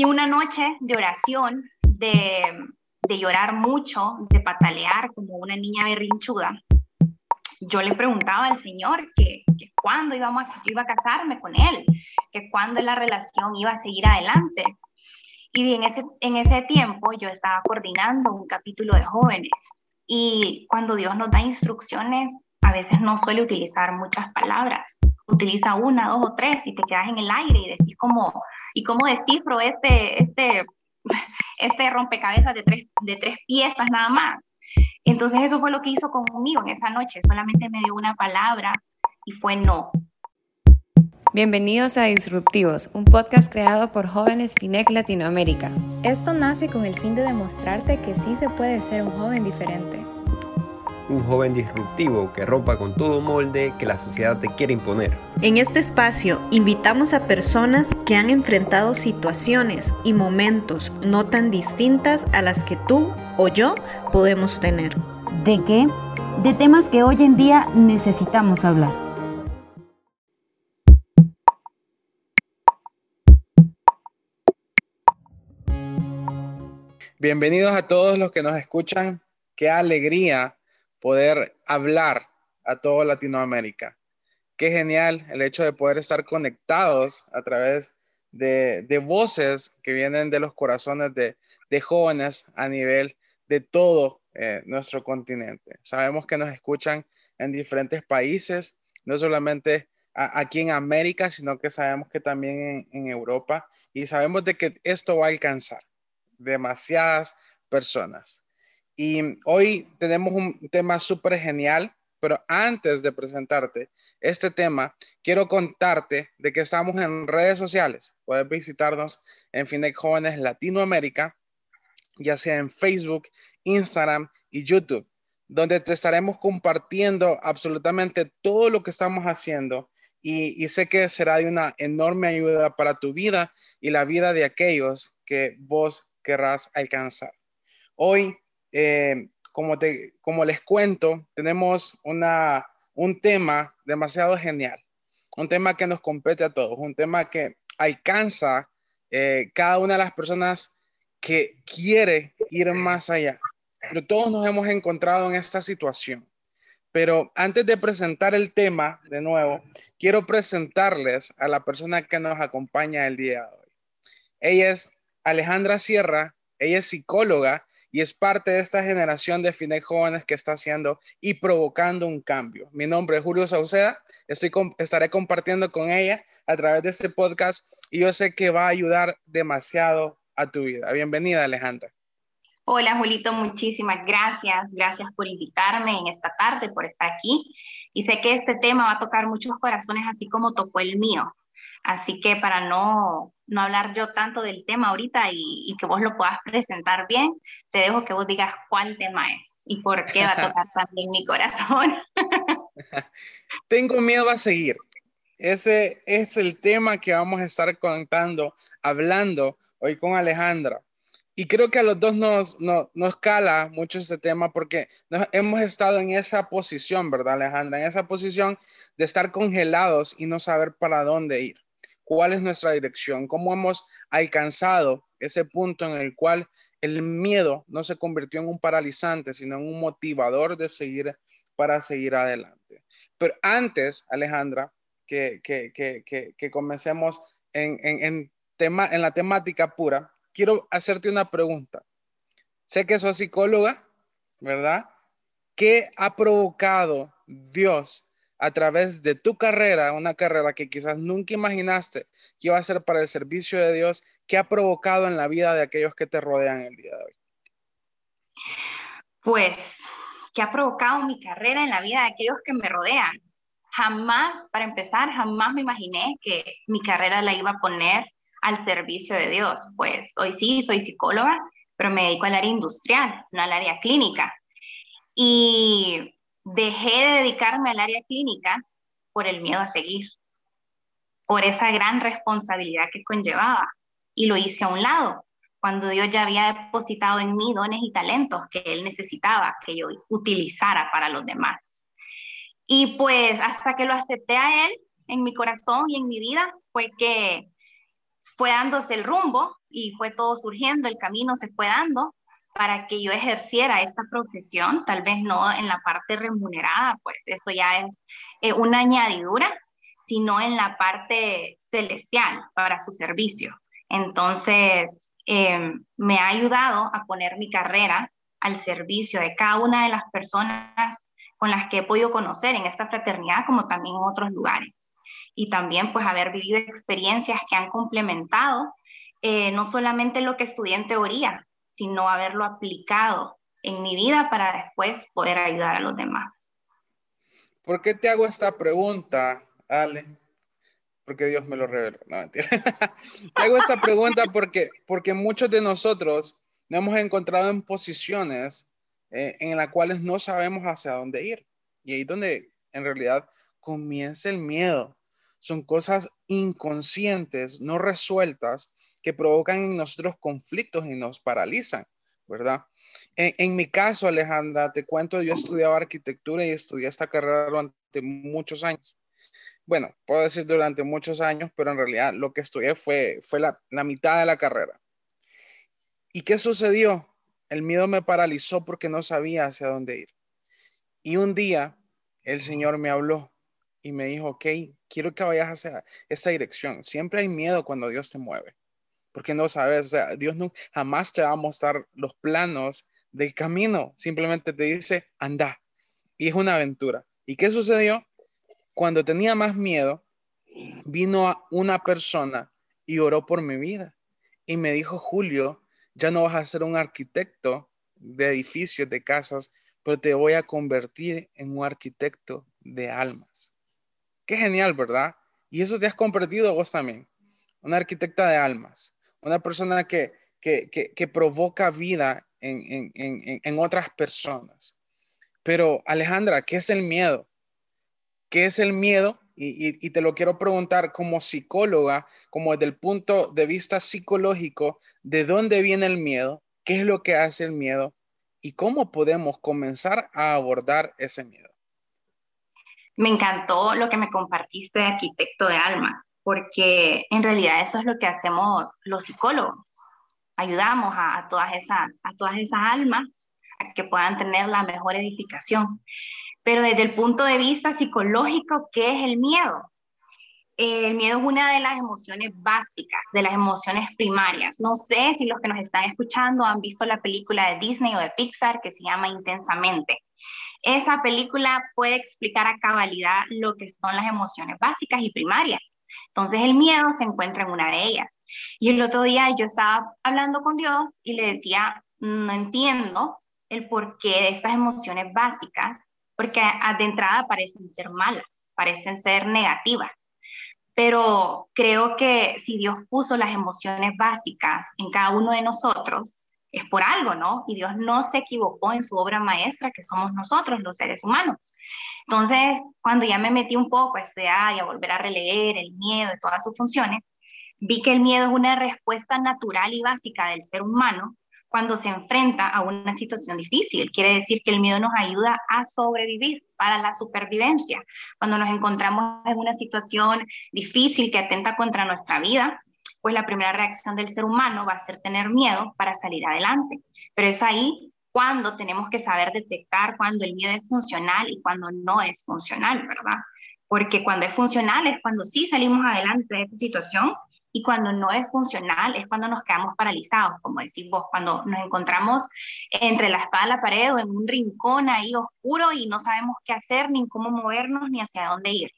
Y una noche de oración, de, llorar mucho, de patalear como una niña berrinchuda, yo le preguntaba al Señor que, que cuándo iba a casarme con Él, que cuándo la relación iba a seguir adelante. Y en ese, en ese tiempo yo estaba coordinando un capítulo de jóvenes y cuando Dios nos da instrucciones, a veces no suele utilizar muchas palabras. Utiliza una, dos o tres y te quedas en el aire y decís como, ¿y cómo descifro este, este, este rompecabezas de tres, de tres piezas nada más? Entonces eso fue lo que hizo conmigo en esa noche. Solamente me dio una palabra y fue no. Bienvenidos a Disruptivos, un podcast creado por jóvenes FINEC Latinoamérica. Esto nace con el fin de demostrarte que sí se puede ser un joven diferente. Un joven disruptivo que rompa con todo molde que la sociedad te quiere imponer. En este espacio invitamos a personas que han enfrentado situaciones y momentos no tan distintas a las que tú o yo podemos tener. ¿De qué? De temas que hoy en día necesitamos hablar. Bienvenidos a todos los que nos escuchan. Qué alegría poder hablar a toda Latinoamérica. Qué genial el hecho de poder estar conectados a través de, voces que vienen de los corazones de, jóvenes a nivel de todo eh, nuestro continente. Sabemos que nos escuchan en diferentes países, no solamente aquí en América, sino que sabemos que también en, en Europa y sabemos de que esto va a alcanzar demasiadas personas. Y hoy tenemos un tema súper genial, pero antes de presentarte este tema, quiero contarte de que estamos en redes sociales. Puedes visitarnos en Finec Jóvenes Latinoamérica, ya sea en Facebook, Instagram y YouTube, donde te estaremos compartiendo absolutamente todo lo que estamos haciendo y, y, sé que será de una enorme ayuda para tu vida y la vida de aquellos que vos querrás alcanzar. Hoy, eh, como, te, como les cuento, tenemos una, un tema demasiado genial, un tema que nos compete a todos, un tema que alcanza eh, cada una de las personas que quiere ir más allá. Pero todos nos hemos encontrado en esta situación. Pero antes de presentar el tema de nuevo, quiero presentarles a la persona que nos acompaña el día de hoy. Ella es Alejandra Sierra, ella es psicóloga y es parte de esta generación de fines jóvenes que está haciendo y provocando un cambio. Mi nombre es Julio Sauceda, estoy estaré compartiendo con ella a través de este podcast y yo sé que va a ayudar demasiado a tu vida. Bienvenida, Alejandra. Hola, Julito, muchísimas gracias. Gracias por invitarme en esta tarde, por estar aquí. Y sé que este tema va a tocar muchos corazones, así como tocó el mío. Así que para no, no hablar yo tanto del tema ahorita y, que vos lo puedas presentar bien, te dejo que vos digas cuál tema es y por qué va a tocar también mi corazón. Tengo miedo a seguir. Ese es el tema que vamos a estar contando, hablando hoy con Alejandra. Y creo que a los dos nos, nos, nos cala mucho ese tema porque hemos estado en esa posición, ¿verdad, Alejandra? En esa posición de estar congelados y no saber para dónde ir cuál es nuestra dirección, cómo hemos alcanzado ese punto en el cual el miedo no se convirtió en un paralizante, sino en un motivador de seguir para seguir adelante. Pero antes, Alejandra, que, que, comencemos en, en, tema, en la temática pura, quiero hacerte una pregunta. Sé que sos psicóloga, ¿verdad? ¿Qué ha provocado Dios a través de tu carrera, una carrera que quizás nunca imaginaste que iba a ser para el servicio de Dios, ¿qué ha provocado en la vida de aquellos que te rodean el día de hoy? Pues, ¿qué ha provocado mi carrera en la vida de aquellos que me rodean? Jamás, para empezar, jamás me imaginé que mi carrera la iba a poner al servicio de Dios. Pues hoy sí, soy psicóloga, pero me dedico al área industrial, no al área clínica. Y dejé de dedicarme al área clínica por el miedo a seguir, por esa gran responsabilidad que conllevaba. Y lo hice a un lado, cuando Dios ya había depositado en mí dones y talentos que Él necesitaba que yo utilizara para los demás. Y pues hasta que lo acepté a Él en mi corazón y en mi vida, fue que fue dándose el rumbo y fue todo surgiendo, el camino se fue dando para que yo ejerciera esta profesión, tal vez no en la parte remunerada, pues eso ya es eh, una añadidura, sino en la parte celestial para su servicio. Entonces, eh, me ha ayudado a poner mi carrera al servicio de cada una de las personas con las que he podido conocer en esta fraternidad, como también en otros lugares. Y también, pues, haber vivido experiencias que han complementado eh, no solamente lo que estudié en teoría, sino haberlo aplicado en mi vida para después poder ayudar a los demás. ¿Por qué te hago esta pregunta, Ale? Porque Dios me lo reveló. No, mentira. te hago esta pregunta porque, porque muchos de nosotros nos hemos encontrado en posiciones eh, en las cuales no sabemos hacia dónde ir. Y ahí es donde en realidad comienza el miedo. Son cosas inconscientes, no resueltas, que provocan en nosotros conflictos y nos paralizan, ¿verdad? En, mi caso, Alejandra, te cuento, yo estudiaba arquitectura y estudié esta carrera durante muchos años. Bueno, puedo decir durante muchos años, pero en realidad lo que estudié fue, fue la, la mitad de la carrera. ¿Y qué sucedió? El miedo me paralizó porque no sabía hacia dónde ir. Y un día el Señor me habló y me dijo, ok, quiero que vayas hacia esta dirección. Siempre hay miedo cuando Dios te mueve porque no sabes, o sea, Dios no, jamás te va a mostrar los planos del camino, simplemente te dice, anda, y es una aventura. ¿Y qué sucedió? Cuando tenía más miedo, vino una persona y oró por mi vida y me dijo, Julio, ya no vas a ser un arquitecto de edificios, de casas, pero te voy a convertir en un arquitecto de almas. Qué genial, ¿verdad? Y eso te has convertido vos también, una arquitecta de almas una persona que, provoca vida en, otras personas. Pero Alejandra, ¿qué es el miedo? ¿Qué es el miedo? Y, y, te lo quiero preguntar como psicóloga, como desde el punto de vista psicológico, ¿de dónde viene el miedo? ¿Qué es lo que hace el miedo? ¿Y cómo podemos comenzar a abordar ese miedo? Me encantó lo que me compartiste, arquitecto de almas porque en realidad eso es lo que hacemos los psicólogos. Ayudamos a, todas, esas, a todas esas almas a que puedan tener la mejor edificación. Pero desde el punto de vista psicológico, ¿qué es el miedo? El miedo es una de las emociones básicas, de las emociones primarias. No sé si los que nos están escuchando han visto la película de Disney o de Pixar que se llama Intensamente. Esa película puede explicar a cabalidad lo que son las emociones básicas y primarias. Entonces el miedo se encuentra en una de ellas. Y el otro día yo estaba hablando con Dios y le decía, no entiendo el porqué de estas emociones básicas, porque de entrada parecen ser malas, parecen ser negativas. Pero creo que si Dios puso las emociones básicas en cada uno de nosotros, es por algo, ¿no? Y Dios no se equivocó en su obra maestra, que somos nosotros, los seres humanos. Entonces, cuando ya me metí un poco a estudiar y a volver a releer el miedo y todas sus funciones, vi que el miedo es una respuesta natural y básica del ser humano cuando se enfrenta a una situación difícil. Quiere decir que el miedo nos ayuda a sobrevivir para la supervivencia. Cuando nos encontramos en una situación difícil que atenta contra nuestra vida, pues la primera reacción del ser humano va a ser tener miedo para salir adelante. Pero es ahí cuando tenemos que saber detectar cuando el miedo es funcional y cuando no es funcional, ¿verdad? Porque cuando es funcional es cuando sí salimos adelante de esa situación y cuando no es funcional es cuando nos quedamos paralizados, como decís vos, cuando nos encontramos entre la espada y la pared o en un rincón ahí oscuro y no sabemos qué hacer, ni cómo movernos, ni hacia dónde ir.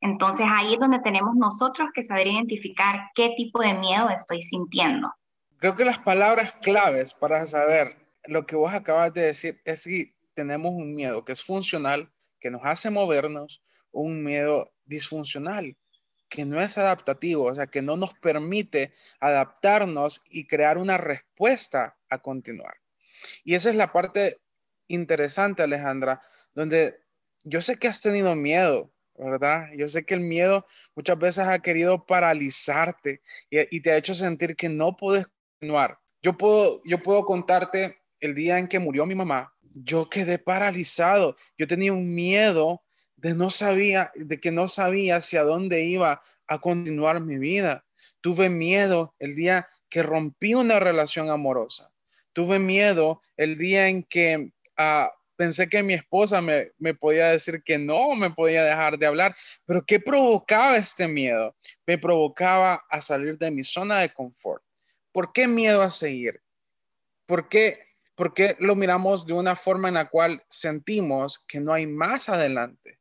Entonces ahí es donde tenemos nosotros que saber identificar qué tipo de miedo estoy sintiendo. Creo que las palabras claves para saber lo que vos acabas de decir es si tenemos un miedo que es funcional, que nos hace movernos, un miedo disfuncional, que no es adaptativo, o sea, que no nos permite adaptarnos y crear una respuesta a continuar. Y esa es la parte interesante, Alejandra, donde yo sé que has tenido miedo, ¿verdad? Yo sé que el miedo muchas veces ha querido paralizarte y, te ha hecho sentir que no puedes continuar. Yo puedo, yo puedo contarte el día en que murió mi mamá. Yo quedé paralizado. Yo tenía un miedo de no sabía, de que no sabía hacia dónde iba a continuar mi vida. Tuve miedo el día que rompí una relación amorosa. Tuve miedo el día en que ah, pensé que mi esposa me, me, podía decir que no, me podía dejar de hablar. Pero ¿qué provocaba este miedo? Me provocaba a salir de mi zona de confort. ¿Por qué miedo a seguir? ¿Por qué, ¿Por qué lo miramos de una forma en la cual sentimos que no hay más adelante?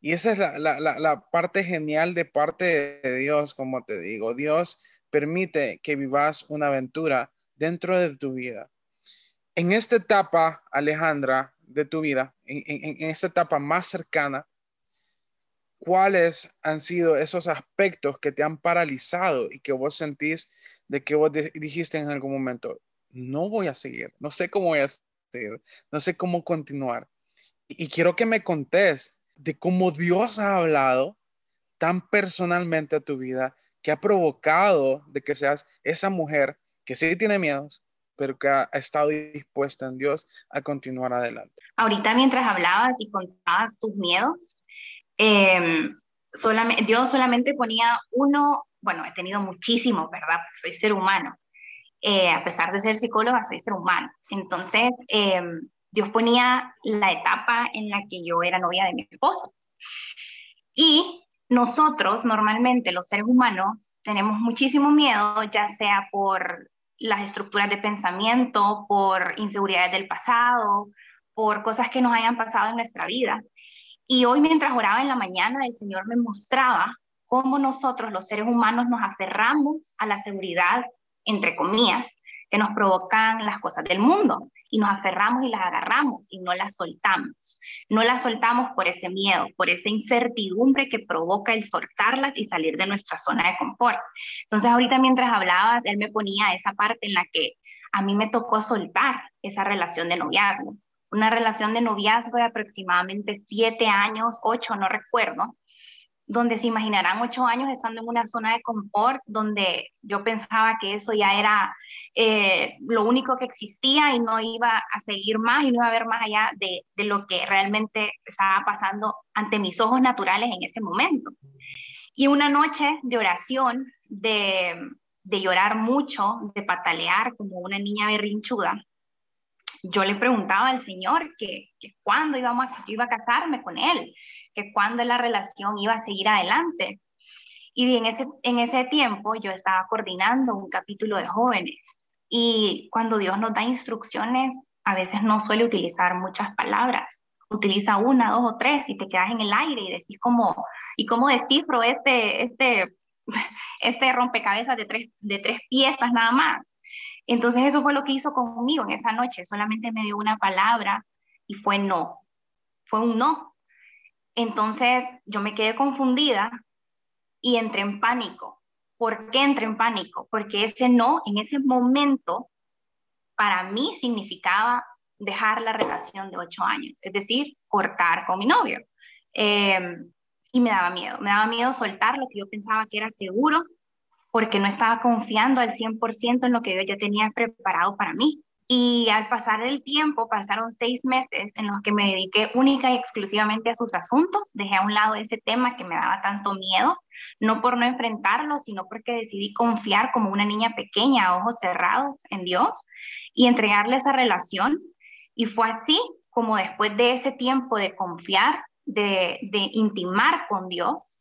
Y esa es la, parte genial de parte de Dios, como te digo. Dios permite que vivas una aventura dentro de tu vida. En esta etapa, Alejandra, de tu vida, en, esta etapa más cercana, ¿cuáles han sido esos aspectos que te han paralizado y que vos sentís de que vos dijiste en algún momento, no voy a seguir, no sé cómo voy a seguir, no sé cómo continuar? Y, y quiero que me contés de cómo Dios ha hablado tan personalmente a tu vida que ha provocado de que seas esa mujer que sí tiene miedos, pero que ha estado dispuesta en Dios a continuar adelante. Ahorita mientras hablabas y contabas tus miedos, em, solamente, Dios solamente ponía uno, bueno, he tenido muchísimos, ¿verdad? soy ser humano. Eh, a pesar de ser psicóloga, soy ser humano. Entonces, em, Dios ponía la etapa en la que yo era novia de mi esposo. Y nosotros, normalmente, los seres humanos, tenemos muchísimo miedo, ya sea por las estructuras de pensamiento, por inseguridades del pasado, por cosas que nos hayan pasado en nuestra vida. Y hoy mientras oraba en la mañana, el Señor me mostraba cómo nosotros, los seres humanos, nos aferramos a la seguridad, entre comillas, que nos provocan las cosas del mundo y nos aferramos y las agarramos y no las soltamos. No las soltamos por ese miedo, por esa incertidumbre que provoca el soltarlas y salir de nuestra zona de confort. Entonces ahorita mientras hablabas, él me ponía esa parte en la que a mí me tocó soltar esa relación de noviazgo. Una relación de noviazgo de aproximadamente siete años, ocho, no recuerdo, donde se imaginarán ocho años estando en una zona de confort, donde yo pensaba que eso ya era eh, lo único que existía y no iba a seguir más y no iba a ver más allá de, de, lo que realmente estaba pasando ante mis ojos naturales en ese momento. Y una noche de oración, de, de llorar mucho, de patalear como una niña berrinchuda, yo le preguntaba al Señor que, que cuándo íbamos a, iba a casarme con Él que cuando la relación iba a seguir adelante. Y en ese, en ese tiempo yo estaba coordinando un capítulo de jóvenes y cuando Dios nos da instrucciones, a veces no suele utilizar muchas palabras. Utiliza una, dos o tres y te quedas en el aire y decís como, ¿y cómo descifro este, este, este rompecabezas de tres, de tres piezas nada más? Entonces eso fue lo que hizo conmigo en esa noche. Solamente me dio una palabra y fue no. Fue un no. Entonces yo me quedé confundida y entré en pánico. ¿Por qué entré en pánico? Porque ese no, en ese momento, para mí significaba dejar la relación de ocho años, es decir, cortar con mi novio. Em, y me daba miedo, me daba miedo soltar lo que yo pensaba que era seguro, porque no estaba confiando al 100% en lo que yo ya tenía preparado para mí. Y al pasar el tiempo, pasaron seis meses en los que me dediqué única y exclusivamente a sus asuntos. Dejé a un lado ese tema que me daba tanto miedo, no por no enfrentarlo, sino porque decidí confiar como una niña pequeña, a ojos cerrados en Dios y entregarle esa relación. Y fue así como después de ese tiempo de confiar, de, de intimar con Dios,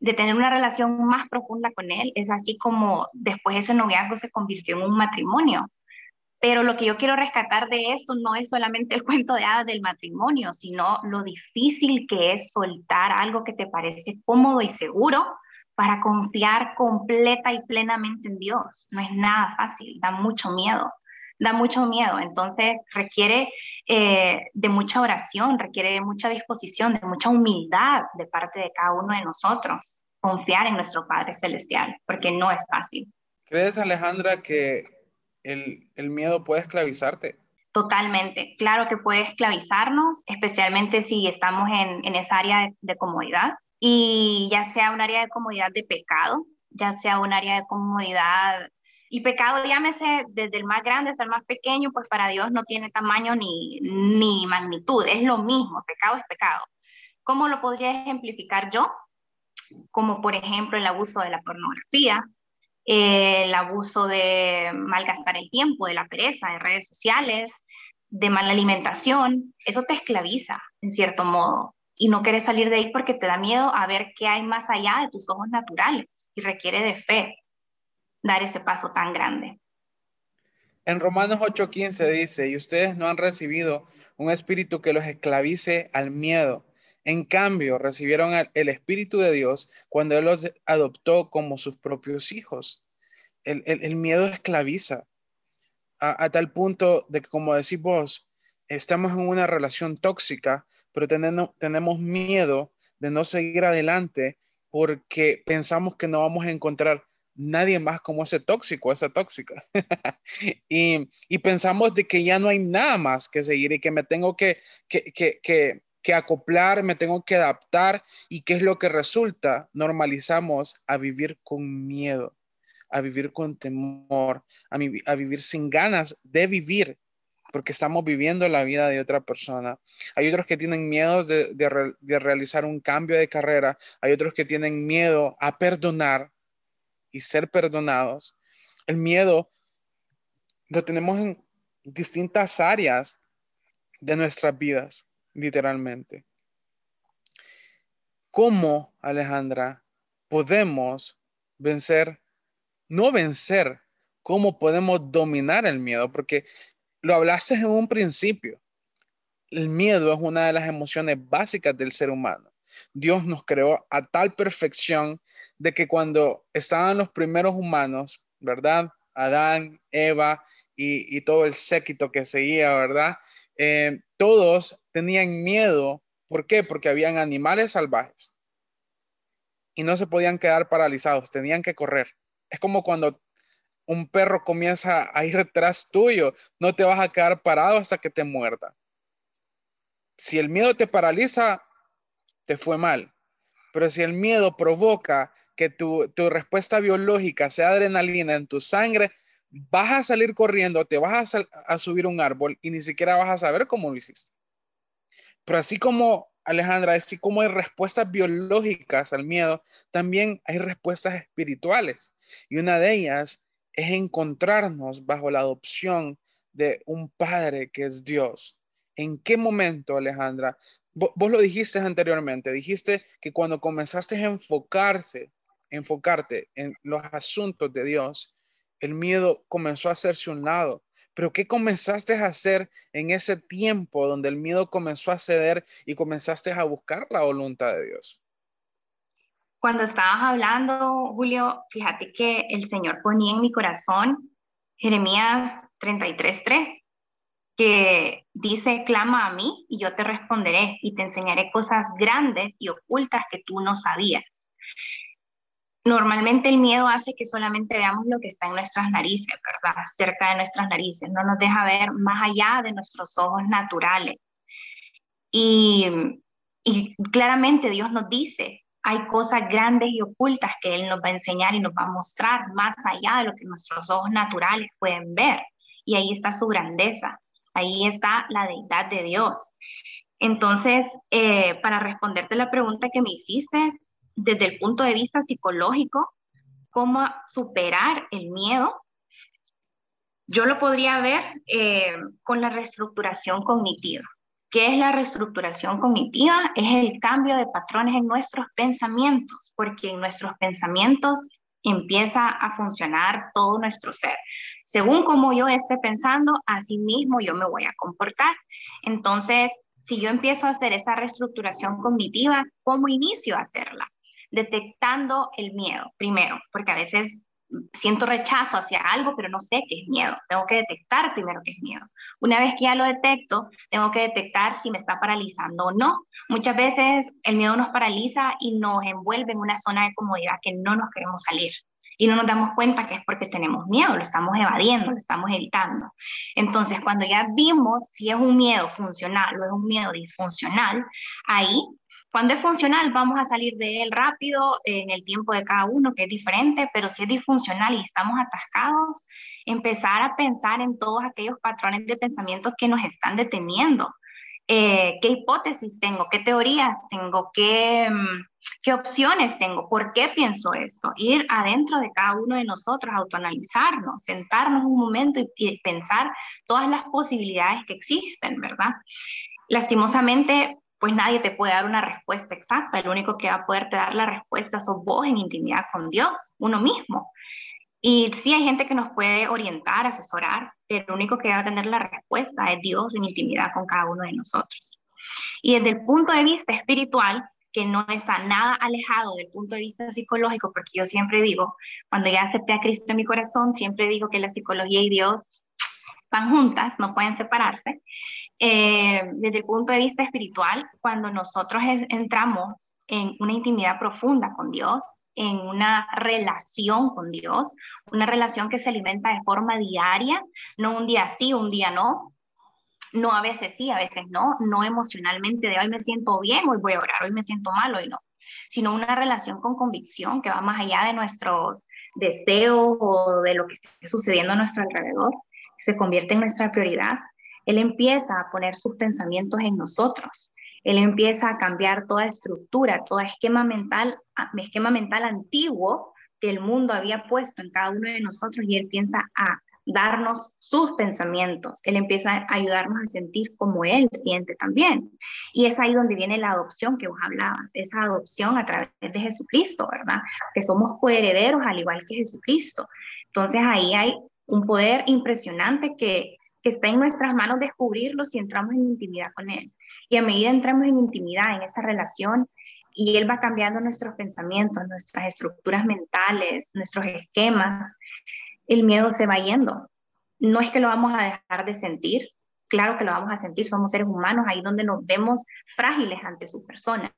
de tener una relación más profunda con Él, es así como después ese noviazgo se convirtió en un matrimonio pero lo que yo quiero rescatar de esto no es solamente el cuento de hadas del matrimonio, sino lo difícil que es soltar algo que te parece cómodo y seguro para confiar completa y plenamente en Dios. No es nada fácil, da mucho miedo, da mucho miedo. Entonces requiere eh, de mucha oración, requiere de mucha disposición, de mucha humildad de parte de cada uno de nosotros, confiar en nuestro Padre Celestial, porque no es fácil. ¿Crees, Alejandra, que el, miedo puede esclavizarte. Totalmente, claro que puede esclavizarnos, especialmente si estamos en, esa área de, comodidad y ya sea un área de comodidad de pecado, ya sea un área de comodidad y pecado, llámese desde el más grande hasta el más pequeño, pues para Dios no tiene tamaño ni, ni magnitud, es lo mismo, pecado es pecado ¿Cómo lo podría ejemplificar yo? Como por ejemplo el abuso de la pornografía, el abuso de malgastar el tiempo, de la pereza, de redes sociales, de mala alimentación. Eso te esclaviza, en cierto modo, y no quieres salir de ahí porque te da miedo a ver qué hay más allá de tus ojos naturales y requiere de fe dar ese paso tan grande. En Romanos 8:15 dice, y ustedes no han recibido un espíritu que los esclavice al miedo. En cambio, recibieron el Espíritu de Dios cuando Él los adoptó como sus propios hijos. El, miedo esclaviza a, tal punto de que, como decís vos, estamos en una relación tóxica, pero tenemos, tenemos miedo de no seguir adelante porque pensamos que no vamos a encontrar nadie más como ese tóxico, esa tóxica. y, pensamos de que ya no hay nada más que seguir y que me tengo que, que, acoplar, me tengo que adaptar. ¿Y qué es lo que resulta? Normalizamos a vivir con miedo, a vivir con temor, a, vivir sin ganas de vivir porque estamos viviendo la vida de otra persona. Hay otros que tienen miedo de, de, realizar un cambio de carrera, hay otros que tienen miedo a perdonar, y ser perdonados. El miedo lo tenemos en distintas áreas de nuestras vidas, literalmente. ¿Cómo, Alejandra, podemos vencer, no vencer, cómo podemos dominar el miedo? Porque lo hablaste en un principio. El miedo es una de las emociones básicas del ser humano. Dios nos creó a tal perfección de que cuando estaban los primeros humanos, ¿verdad? Adán, Eva y, todo el séquito que seguía, ¿verdad? Eh, todos tenían miedo. ¿Por qué? Porque habían animales salvajes y no se podían quedar paralizados, tenían que correr. Es como cuando un perro comienza a ir detrás tuyo, no te vas a quedar parado hasta que te muerda. Si el miedo te paraliza, te fue mal. Pero si el miedo provoca que tu, respuesta biológica sea adrenalina en tu sangre, vas a salir corriendo, te vas a, a, subir un árbol y ni siquiera vas a saber cómo lo hiciste. Pero así como, Alejandra, así como hay respuestas biológicas al miedo, también hay respuestas espirituales. Y una de ellas es encontrarnos bajo la adopción de un Padre que es Dios. ¿En qué momento, Alejandra, vos, lo dijiste anteriormente, dijiste que cuando comenzaste a enfocarse, enfocarte en los asuntos de Dios, el miedo comenzó a hacerse un lado. Pero ¿qué comenzaste a hacer en ese tiempo donde el miedo comenzó a ceder y comenzaste a buscar la voluntad de Dios? Cuando estabas hablando, Julio, fíjate que el Señor ponía en mi corazón Jeremías 33:3 que dice, clama a mí y yo te responderé y te enseñaré cosas grandes y ocultas que tú no sabías. Normalmente el miedo hace que solamente veamos lo que está en nuestras narices, ¿verdad? Cerca de nuestras narices, no nos deja ver más allá de nuestros ojos naturales. Y, y claramente Dios nos dice, hay cosas grandes y ocultas que Él nos va a enseñar y nos va a mostrar más allá de lo que nuestros ojos naturales pueden ver. Y ahí está su grandeza. Ahí está la deidad de Dios. Entonces, eh, para responderte la pregunta que me hiciste, desde el punto de vista psicológico, ¿cómo superar el miedo? Yo lo podría ver eh, con la reestructuración cognitiva. ¿Qué es la reestructuración cognitiva? Es el cambio de patrones en nuestros pensamientos, porque en nuestros pensamientos empieza a funcionar todo nuestro ser. Según como yo esté pensando, así mismo yo me voy a comportar. Entonces, si yo empiezo a hacer esa reestructuración cognitiva, ¿cómo inicio a hacerla? Detectando el miedo primero, porque a veces siento rechazo hacia algo, pero no sé qué es miedo. Tengo que detectar primero qué es miedo. Una vez que ya lo detecto, tengo que detectar si me está paralizando o no. Muchas veces el miedo nos paraliza y nos envuelve en una zona de comodidad que no nos queremos salir y no nos damos cuenta que es porque tenemos miedo, lo estamos evadiendo, lo estamos evitando. Entonces, cuando ya vimos si es un miedo funcional o es un miedo disfuncional, ahí, cuando es funcional, vamos a salir de él rápido en el tiempo de cada uno, que es diferente, pero si es disfuncional y estamos atascados, empezar a pensar en todos aquellos patrones de pensamiento que nos están deteniendo eh, qué hipótesis tengo, qué teorías tengo, qué, mm, qué opciones tengo, por qué pienso esto. Ir adentro de cada uno de nosotros, autoanalizarnos, sentarnos un momento y pensar todas las posibilidades que existen, ¿verdad? Lastimosamente, pues nadie te puede dar una respuesta exacta. El único que va a poderte dar la respuesta sos vos en intimidad con Dios, uno mismo. Y sí hay gente que nos puede orientar, asesorar, pero el único que va a tener la respuesta es Dios en intimidad con cada uno de nosotros. Y desde el punto de vista espiritual, que no está nada alejado del punto de vista psicológico, porque yo siempre digo, cuando ya acepté a Cristo en mi corazón, siempre digo que la psicología y Dios van juntas, no pueden separarse. Eh, desde el punto de vista espiritual, cuando nosotros entramos en una intimidad profunda con Dios, en una relación con Dios, una relación que se alimenta de forma diaria, no un día sí, un día no, no a veces sí, a veces no, no emocionalmente de hoy me siento bien, hoy voy a orar, hoy me siento mal, hoy no, sino una relación con convicción que va más allá de nuestros deseos o de lo que esté sucediendo a nuestro alrededor, se convierte en nuestra prioridad. Él empieza a poner sus pensamientos en nosotros él empieza a cambiar toda estructura, todo esquema mental, esquema mental antiguo que el mundo había puesto en cada uno de nosotros y él piensa a darnos sus pensamientos. Él empieza a ayudarnos a sentir como él siente también. Y es ahí donde viene la adopción que vos hablabas, esa adopción a través de Jesucristo, ¿verdad? Que somos coherederos al igual que Jesucristo. Entonces ahí hay un poder impresionante que, está en nuestras manos descubrirlo si entramos en intimidad con Él. Y a medida entramos en intimidad, en esa relación, y Él va cambiando nuestros pensamientos, nuestras estructuras mentales, nuestros esquemas, el miedo se va yendo. No es que lo vamos a dejar de sentir, claro que lo vamos a sentir, somos seres humanos, ahí donde nos vemos frágiles ante su persona.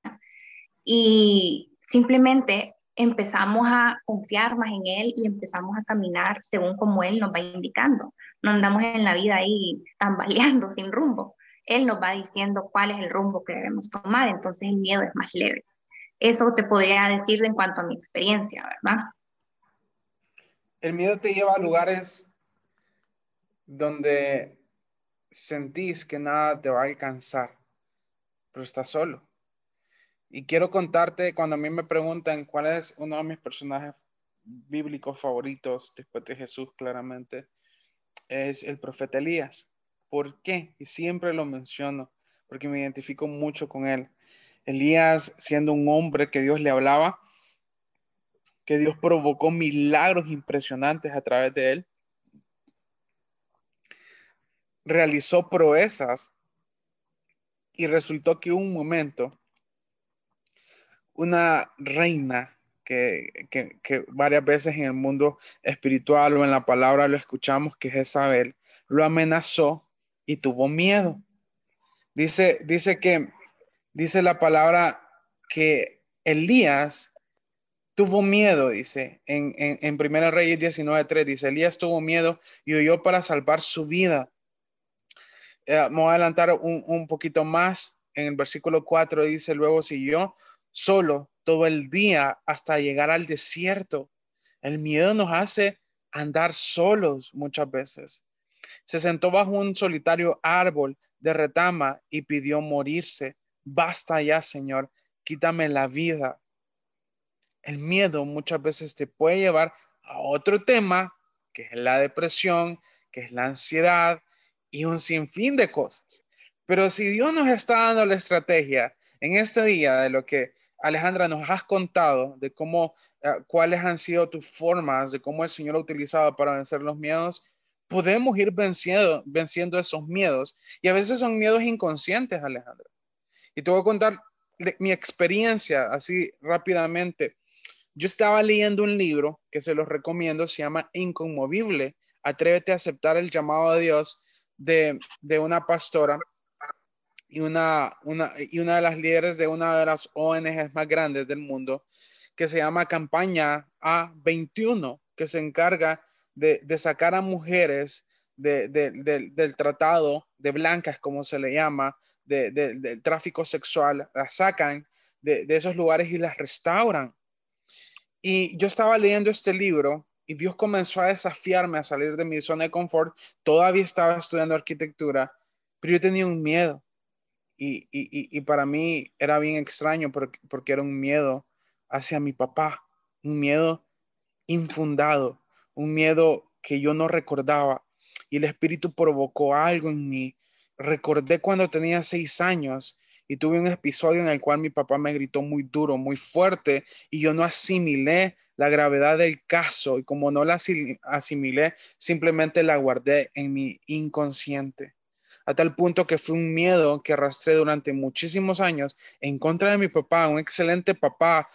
Y simplemente empezamos a confiar más en Él y empezamos a caminar según como Él nos va indicando. No andamos en la vida ahí tambaleando sin rumbo. Él nos va diciendo cuál es el rumbo que debemos tomar, entonces el miedo es más leve. Eso te podría decir en cuanto a mi experiencia, ¿verdad? El miedo te lleva a lugares donde sentís que nada te va a alcanzar, pero estás solo. Y quiero contarte, cuando a mí me preguntan cuál es uno de mis personajes bíblicos favoritos después de Jesús, claramente, es el profeta Elías. ¿Por qué? Y siempre lo menciono, porque me identifico mucho con él. Elías, siendo un hombre que Dios le hablaba, que Dios provocó milagros impresionantes a través de él, realizó proezas y resultó que un momento, una reina que, que, varias veces en el mundo espiritual o en la palabra lo escuchamos, que es Isabel, lo amenazó y tuvo miedo. Dice, dice que, dice la palabra que Elías tuvo miedo, dice, en, en, en Primera Reyes 19.3, dice, Elías tuvo miedo y huyó para salvar su vida. Eh, me voy a adelantar un, un poquito más. En el versículo 4 dice, luego siguió solo todo el día hasta llegar al desierto. El miedo nos hace andar solos muchas veces. Se sentó bajo un solitario árbol de retama y pidió morirse. Basta ya, Señor, quítame la vida. El miedo muchas veces te puede llevar a otro tema, que es la depresión, que es la ansiedad y un sinfín de cosas. Pero si Dios nos está dando la estrategia en este día de lo que Alejandra nos has contado, de cómo, eh, cuáles han sido tus formas, de cómo el Señor ha utilizado para vencer los miedos, podemos ir venciendo, esos miedos. Y a veces son miedos inconscientes, Alejandra. Y te voy a contar mi experiencia así rápidamente. Yo estaba leyendo un libro que se los recomiendo, se llama Inconmovible. Atrévete a aceptar el llamado de Dios de, de una pastora y una, una, y una de las líderes de una de las ONGs más grandes del mundo, que se llama Campaña A21, que se encarga de, sacar a mujeres del tratado de blancas, como se le llama, del tráfico sexual, las sacan de, esos lugares y las restauran. Y yo estaba leyendo este libro y Dios comenzó a desafiarme a salir de mi zona de confort. Todavía estaba estudiando arquitectura, pero yo tenía un miedo. Y, y, para mí era bien extraño porque, porque era un miedo hacia mi papá, un miedo infundado, un miedo que yo no recordaba. Y el Espíritu provocó algo en mí. Recordé cuando tenía seis años y tuve un episodio en el cual mi papá me gritó muy duro, muy fuerte, y yo no asimilé la gravedad del caso, y como no la asimilé, simplemente la guardé en mi inconsciente a tal punto que fue un miedo que arrastré durante muchísimos años en contra de mi papá, un excelente papá.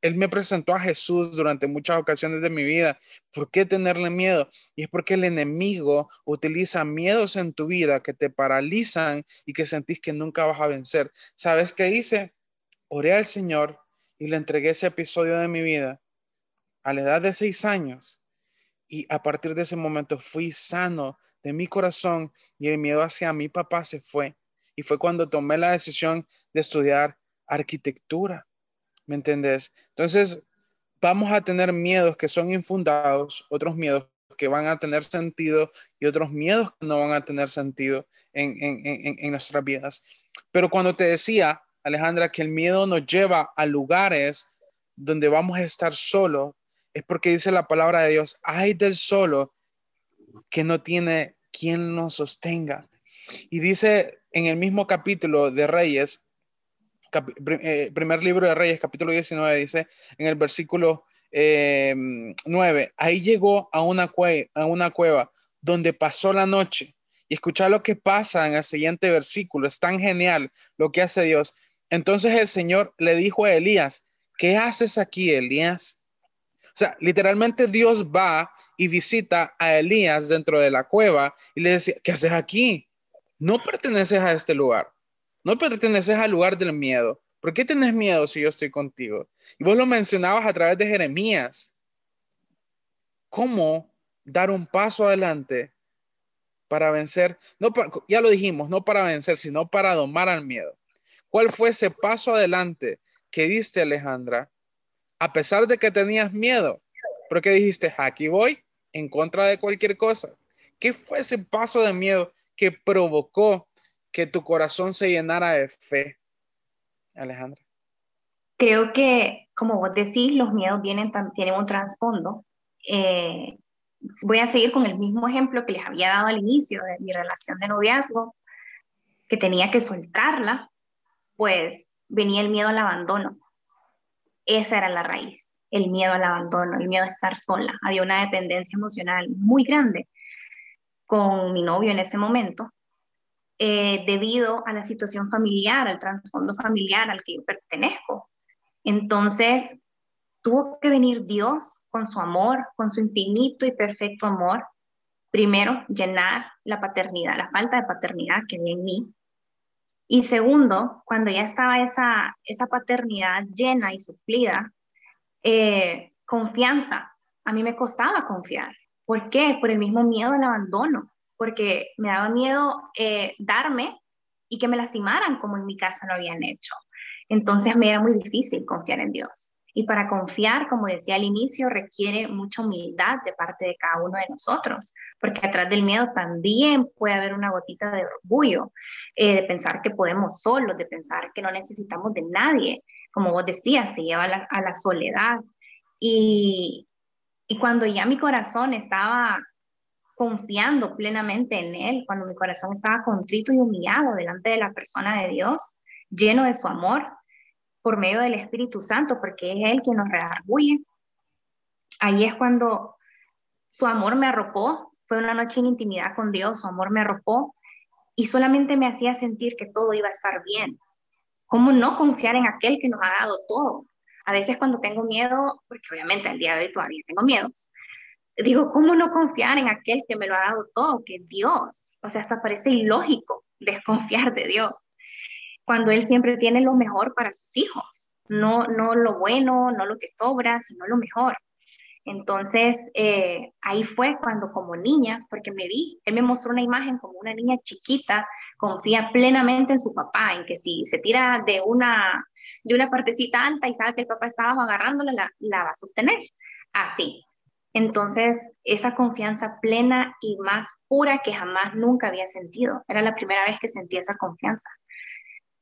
él, me presentó a Jesús durante muchas ocasiones de mi vida. ¿Por qué tenerle miedo? Y es porque el enemigo utiliza miedos en tu vida que te paralizan y que sentís que nunca vas a vencer. ¿Sabes qué hice? Oré al Señor y le entregué ese episodio de mi vida a la edad de seis años. Y a partir de ese momento fui sano de mi corazón y el miedo hacia mi papá se fue. Y fue cuando tomé la decisión de estudiar arquitectura. ¿Me entendés? Entonces, vamos a tener miedos que son infundados, otros miedos que van a tener sentido y otros miedos que no van a tener sentido en, en nuestras vidas. Pero cuando te decía, Alejandra, que el miedo nos lleva a lugares donde vamos a estar solos, es porque dice la palabra de Dios, hay del solo que no tiene quien nos sostenga. Y dice en el mismo capítulo de Reyes, eh, primer libro de Reyes, capítulo 19, dice en el versículo 9, em, ahí llegó a una, a una cueva donde pasó la noche. Y escucha lo que pasa en el siguiente versículo, es tan genial lo que hace Dios. Entonces el Señor le dijo a Elías, ¿qué haces aquí, Elías? Sea, literalmente Dios va y visita a Elías dentro de la cueva y le decía, ¿qué haces aquí? No perteneces a este lugar. No perteneces al lugar del miedo. ¿Por qué tienes miedo si yo estoy contigo? Y vos lo mencionabas a través de Jeremías. ¿Cómo dar un paso adelante para vencer? No, ya lo dijimos, no para vencer, sino para domar al miedo. ¿Cuál fue ese paso adelante que diste, Alejandra, a pesar de que tenías miedo, porque dijiste, aquí voy en contra de cualquier cosa. ¿Qué fue ese paso de miedo que provocó que tu corazón se llenara de fe, Alejandra? Creo que, como vos decís, los miedos vienen, tienen un trasfondo. Eh, voy a seguir con el mismo ejemplo que les había dado al inicio de mi relación de noviazgo, que tenía que soltarla, pues venía el miedo al abandono. Esa era la raíz, el miedo al abandono, el miedo a estar sola. Había una dependencia emocional muy grande con mi novio en ese momento, eh, debido a la situación familiar, al trasfondo familiar al que yo pertenezco. Entonces, tuvo que venir Dios con su amor, con su infinito y perfecto amor, primero llenar la paternidad, la falta de paternidad que había en mí, y segundo, cuando ya estaba esa, esa paternidad llena y suplida, eh, confianza. A mí me costaba confiar. ¿Por qué? Por el mismo miedo al abandono, porque me daba miedo eh, darme y que me lastimaran como en mi casa lo habían hecho. Entonces me era muy difícil confiar en Dios. Y para confiar, como decía al inicio, requiere mucha humildad de parte de cada uno de nosotros, porque atrás del miedo también puede haber una gotita de orgullo, eh, de pensar que podemos solos, de pensar que no necesitamos de nadie. Como vos decías, te lleva a la, a la soledad. Y, y cuando ya mi corazón estaba confiando plenamente en Él, cuando mi corazón estaba contrito y humillado delante de la persona de Dios, lleno de su amor, por medio del Espíritu Santo, porque es Él quien nos redarguye. Ahí es cuando su amor me arropó, fue una noche en intimidad con Dios, su amor me arropó y solamente me hacía sentir que todo iba a estar bien. ¿Cómo no confiar en aquel que nos ha dado todo? A veces cuando tengo miedo, porque obviamente al día de hoy todavía tengo miedos, digo, ¿cómo no confiar en aquel que me lo ha dado todo, que es Dios? O sea, hasta parece ilógico desconfiar de Dios cuando Él siempre tiene lo mejor para sus hijos, no, no lo bueno, no lo que sobra, sino lo mejor. Entonces, eh, ahí fue cuando como niña, porque me vi, él me mostró una imagen como una niña chiquita, confía plenamente en su papá, en que si se tira de una, de una partecita alta y sabe que el papá estaba agarrándola, la, la va a sostener. Así. Entonces, esa confianza plena y más pura que jamás nunca había sentido. Era la primera vez que sentí esa confianza.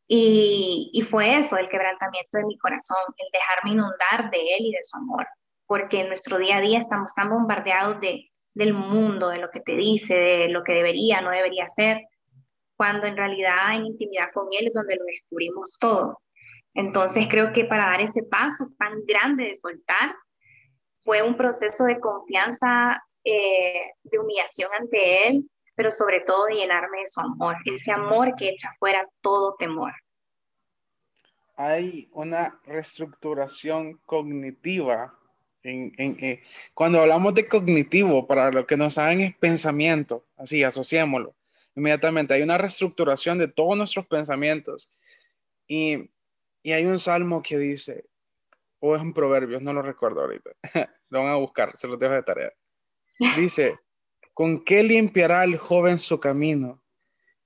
Y, fue eso, el quebrantamiento de mi corazón, el dejarme inundar de Él y de su amor, porque en nuestro día a día estamos tan bombardeados de, del mundo, de lo que te dice, de lo que debería, no debería ser, cuando en realidad en intimidad con Él es donde lo descubrimos todo. Entonces creo que para dar ese paso tan grande de soltar, fue un proceso de confianza, eh, de humillación ante Él, pero sobre todo de llenarme de su amor, ese amor que echa fuera todo temor. Hay una reestructuración cognitiva. En, en, eh, cuando hablamos de cognitivo, para lo que nos saben es pensamiento, así, asociémoslo inmediatamente. Hay una reestructuración de todos nuestros pensamientos. Y, y hay un salmo que dice, o es un proverbio, no lo recuerdo ahorita, lo van a buscar, se los dejo de tarea. Dice, ¿Con qué limpiará el joven su camino?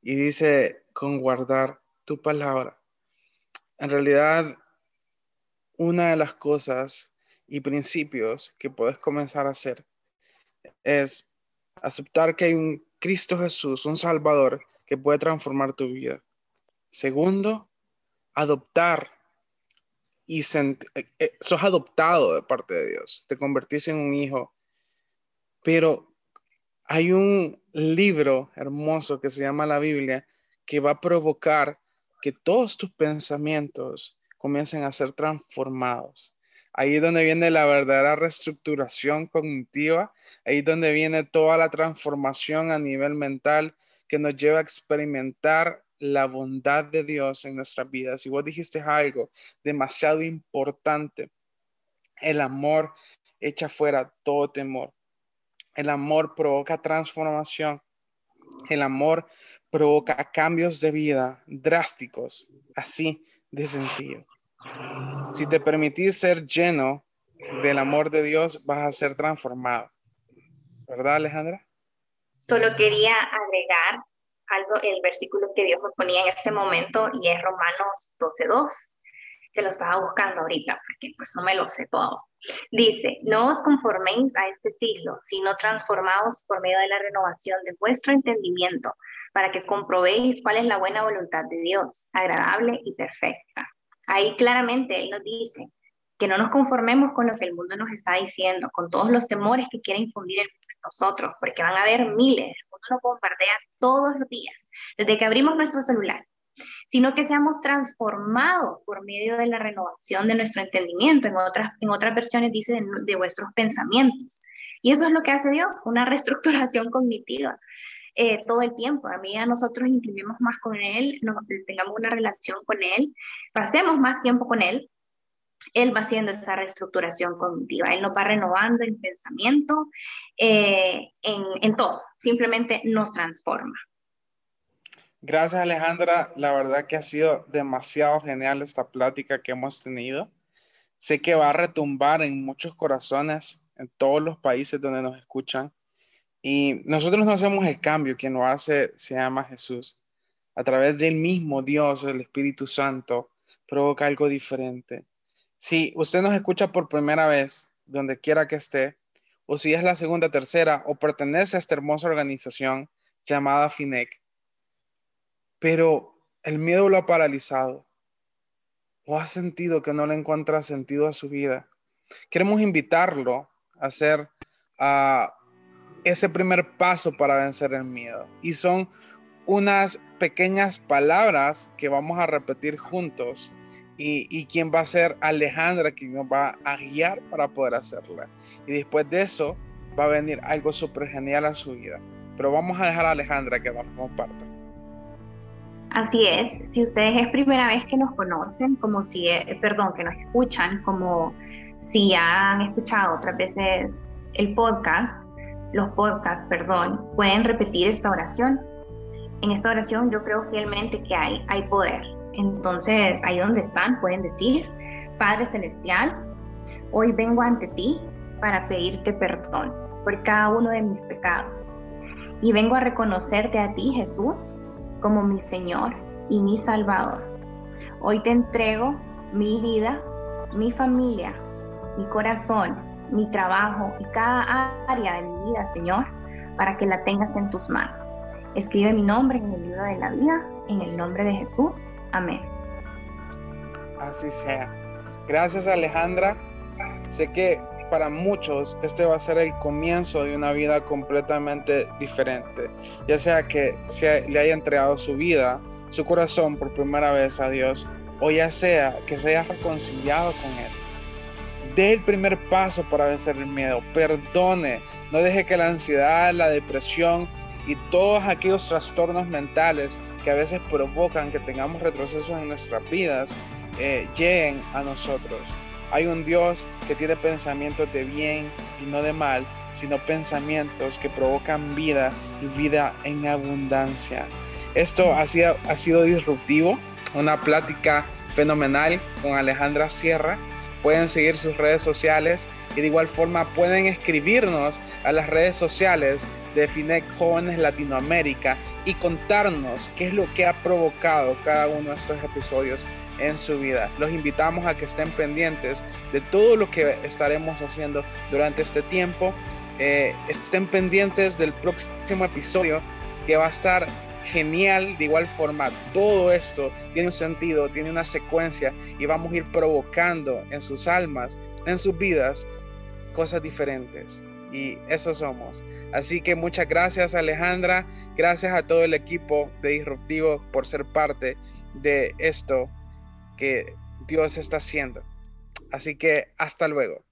Y dice, con guardar tu palabra. En realidad, una de las cosas y principios que puedes comenzar a hacer es aceptar que hay un Cristo Jesús, un Salvador, que puede transformar tu vida. Segundo, adoptar y eh, eh, sos adoptado de parte de Dios, te convertís en un hijo, pero hay un libro hermoso que se llama la Biblia que va a provocar que todos tus pensamientos comiencen a ser transformados. Ahí es donde viene la verdadera reestructuración cognitiva, ahí es donde viene toda la transformación a nivel mental que nos lleva a experimentar la bondad de Dios en nuestras vidas. Y vos dijiste algo demasiado importante, el amor echa fuera todo temor. El amor provoca transformación. El amor provoca cambios de vida drásticos, así de sencillo. Si te permitís ser lleno del amor de Dios, vas a ser transformado. ¿Verdad, Alejandra? Solo quería agregar algo, el versículo que Dios me ponía en este momento y es Romanos 12.2 que lo estaba buscando ahorita, porque pues no me lo sé todo. Dice, no os conforméis a este siglo, sino transformaos por medio de la renovación de vuestro entendimiento, para que comprobéis cuál es la buena voluntad de Dios, agradable y perfecta. Ahí claramente Él nos dice que no nos conformemos con lo que el mundo nos está diciendo, con todos los temores que quiere infundir en nosotros, porque van a haber miles, el mundo nos bombardea todos los días, desde que abrimos nuestro celular, sino que seamos transformados por medio de la renovación de nuestro entendimiento. En otras, en otras versiones dice de, vuestros pensamientos. Y eso es lo que hace Dios, una reestructuración cognitiva. Eh, todo el tiempo. A mí a nosotros intimemos más con Él, tengamos una relación con Él, pasemos más tiempo con Él, Él va haciendo esa reestructuración cognitiva, Él nos va renovando en pensamiento, eh, en, en todo, simplemente nos transforma. Gracias Alejandra, la verdad que ha sido demasiado genial esta plática que hemos tenido. Sé que va a retumbar en muchos corazones, en todos los países donde nos escuchan. Y nosotros no hacemos el cambio, quien lo hace se llama Jesús. A través del mismo Dios, el Espíritu Santo, provoca algo diferente. Si usted nos escucha por primera vez, donde quiera que esté, o si es la segunda, tercera, o pertenece a esta hermosa organización llamada FINEC, pero el miedo lo ha paralizado o ha sentido que no le encuentra sentido a su vida. Queremos invitarlo a hacer ese primer paso para vencer el miedo. Y son unas pequeñas palabras que vamos a repetir juntos. Y, y quien va a ser Alejandra, quien nos va a guiar para poder hacerla. Y después de eso va a venir algo súper genial a su vida. Pero vamos a dejar a Alejandra que nos comparta. Así es, si ustedes es primera vez que nos conocen, como si, eh, perdón, que nos escuchan, como si han escuchado otras veces el podcast, los podcasts, perdón, pueden repetir esta oración. En esta oración yo creo fielmente que hay, hay poder. Entonces, ahí donde están, pueden decir, Padre Celestial, hoy vengo ante ti para pedirte perdón por cada uno de mis pecados. Y vengo a reconocerte a ti, Jesús, como mi Señor y mi Salvador. Hoy te entrego mi vida, mi familia, mi corazón mi trabajo y cada área de mi vida, Señor, para que la tengas en tus manos. Escribe mi nombre en el libro de la vida, en el nombre de Jesús. Amén. Así sea. Gracias Alejandra. Sé que para muchos este va a ser el comienzo de una vida completamente diferente. Ya sea que se le haya entregado su vida, su corazón por primera vez a Dios, o ya sea que se haya reconciliado con Él dé el primer paso para vencer el miedo, perdone, no deje que la ansiedad, la depresión y todos aquellos trastornos mentales que a veces provocan que tengamos retrocesos en nuestras vidas eh, lleguen a nosotros. Hay un Dios que tiene pensamientos de bien y no de mal, sino pensamientos que provocan vida y vida en abundancia. Esto ha sido, ha sido disruptivo, una plática fenomenal con Alejandra Sierra pueden seguir sus redes sociales y de igual forma pueden escribirnos a las redes sociales de Jóvenes Latinoamérica y contarnos qué es lo que ha provocado cada uno de estos episodios en su vida. Los invitamos a que estén pendientes de todo lo que estaremos haciendo durante este tiempo. Eh, estén pendientes del próximo episodio que va a estar genial. De igual forma, todo esto tiene un sentido, tiene una secuencia y vamos a ir provocando en sus almas, en sus vidas, cosas diferentes. Y eso somos. Así que muchas gracias Alejandra, gracias a todo el equipo de Disruptivo por ser parte de esto que Dios está haciendo. Así que hasta luego.